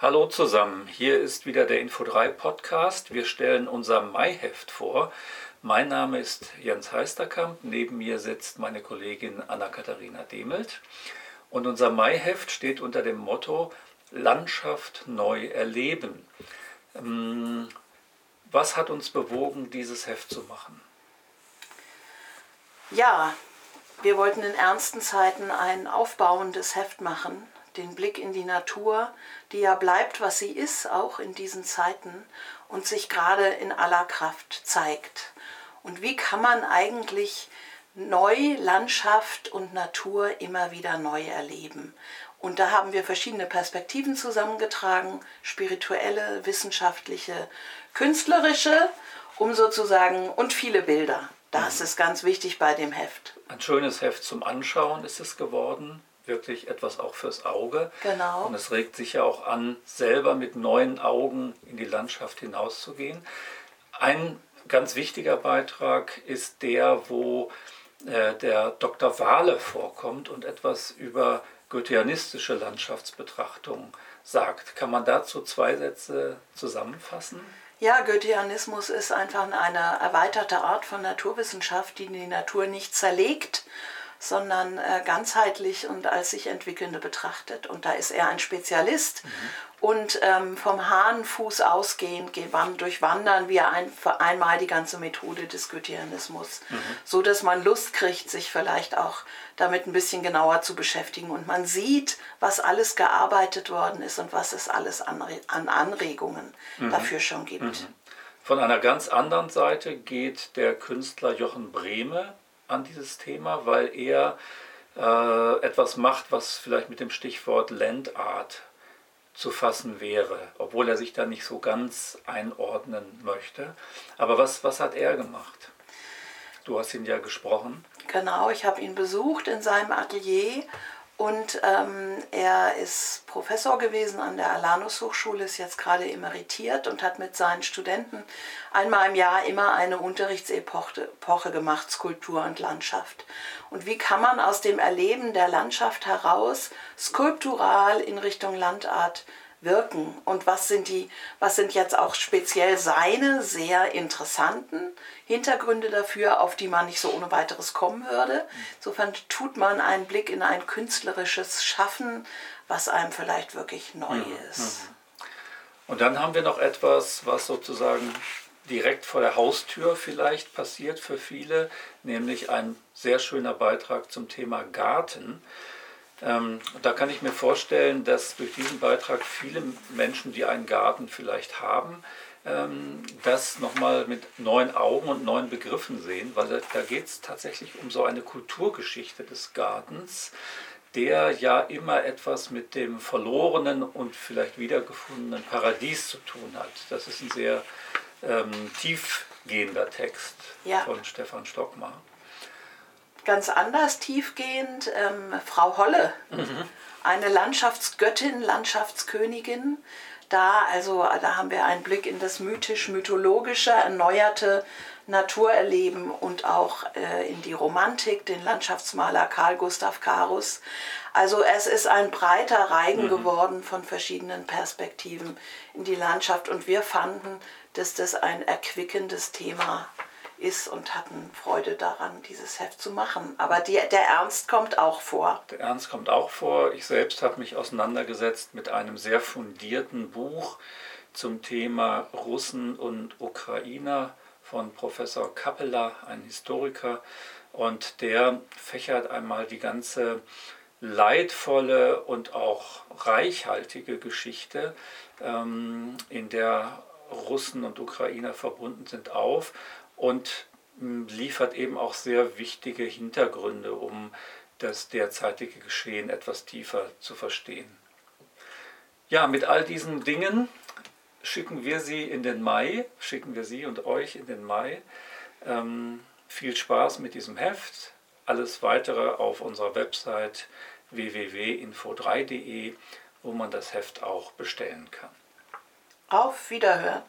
Hallo zusammen, hier ist wieder der Info3 Podcast. Wir stellen unser Maiheft vor. Mein Name ist Jens Heisterkamp, neben mir sitzt meine Kollegin Anna-Katharina Demelt. Und unser Maiheft steht unter dem Motto Landschaft neu erleben. Ähm, was hat uns bewogen, dieses Heft zu machen? Ja, wir wollten in ernsten Zeiten ein aufbauendes Heft machen, den Blick in die Natur, die ja bleibt, was sie ist, auch in diesen Zeiten und sich gerade in aller Kraft zeigt. Und wie kann man eigentlich neu Landschaft und Natur immer wieder neu erleben? Und da haben wir verschiedene Perspektiven zusammengetragen, spirituelle, wissenschaftliche, künstlerische, um sozusagen und viele Bilder. Das mhm. ist ganz wichtig bei dem Heft. Ein schönes Heft zum Anschauen ist es geworden wirklich etwas auch fürs Auge. Genau. Und es regt sich ja auch an, selber mit neuen Augen in die Landschaft hinauszugehen. Ein ganz wichtiger Beitrag ist der, wo äh, der Dr. Wahle vorkommt und etwas über goetheanistische Landschaftsbetrachtung sagt. Kann man dazu zwei Sätze zusammenfassen? Ja, Goetheanismus ist einfach eine erweiterte Art von Naturwissenschaft, die die Natur nicht zerlegt, sondern äh, ganzheitlich und als sich entwickelnde betrachtet. Und da ist er ein Spezialist. Mhm. Und ähm, vom Hahnfuß ausgehend durchwandern wir ein, einmal die ganze Methode des Goetheanismus, mhm. so dass man Lust kriegt, sich vielleicht auch damit ein bisschen genauer zu beschäftigen. Und man sieht, was alles gearbeitet worden ist und was es alles an, an Anregungen mhm. dafür schon gibt. Mhm. Von einer ganz anderen Seite geht der Künstler Jochen Brehme an dieses Thema, weil er äh, etwas macht, was vielleicht mit dem Stichwort Landart zu fassen wäre, obwohl er sich da nicht so ganz einordnen möchte. Aber was, was hat er gemacht? Du hast ihn ja gesprochen. Genau, ich habe ihn besucht in seinem Atelier und ähm, er ist Professor gewesen an der Alanus Hochschule, ist jetzt gerade emeritiert und hat mit seinen Studenten einmal im Jahr immer eine Unterrichtsepoche gemacht, Skulptur und Landschaft. Und wie kann man aus dem Erleben der Landschaft heraus skulptural in Richtung Landart wirken und was sind die, was sind jetzt auch speziell seine sehr interessanten Hintergründe dafür, auf die man nicht so ohne weiteres kommen würde. Insofern tut man einen Blick in ein künstlerisches Schaffen, was einem vielleicht wirklich neu ist. Und dann haben wir noch etwas, was sozusagen direkt vor der Haustür vielleicht passiert für viele, nämlich ein sehr schöner Beitrag zum Thema Garten. Ähm, da kann ich mir vorstellen, dass durch diesen Beitrag viele Menschen, die einen Garten vielleicht haben, ähm, das nochmal mit neuen Augen und neuen Begriffen sehen, weil da, da geht es tatsächlich um so eine Kulturgeschichte des Gartens, der ja immer etwas mit dem verlorenen und vielleicht wiedergefundenen Paradies zu tun hat. Das ist ein sehr ähm, tiefgehender Text ja. von Stefan Stockmar ganz anders tiefgehend. Ähm, Frau Holle, mhm. eine Landschaftsgöttin, Landschaftskönigin. Da, also, da haben wir einen Blick in das mythisch-mythologische, erneuerte Naturerleben und auch äh, in die Romantik, den Landschaftsmaler Karl Gustav Karus. Also es ist ein breiter Reigen mhm. geworden von verschiedenen Perspektiven in die Landschaft und wir fanden, dass das ein erquickendes Thema ist und hatten Freude daran, dieses Heft zu machen. Aber die, der Ernst kommt auch vor. Der Ernst kommt auch vor. Ich selbst habe mich auseinandergesetzt mit einem sehr fundierten Buch zum Thema Russen und Ukrainer von Professor Kappeler, ein Historiker. Und der fächert einmal die ganze leidvolle und auch reichhaltige Geschichte, ähm, in der Russen und Ukrainer verbunden sind, auf und hm, liefert eben auch sehr wichtige Hintergründe, um das derzeitige Geschehen etwas tiefer zu verstehen. Ja, mit all diesen Dingen schicken wir Sie in den Mai, schicken wir Sie und euch in den Mai. Ähm, viel Spaß mit diesem Heft. Alles weitere auf unserer Website www.info3.de, wo man das Heft auch bestellen kann. Auf Wiederhören.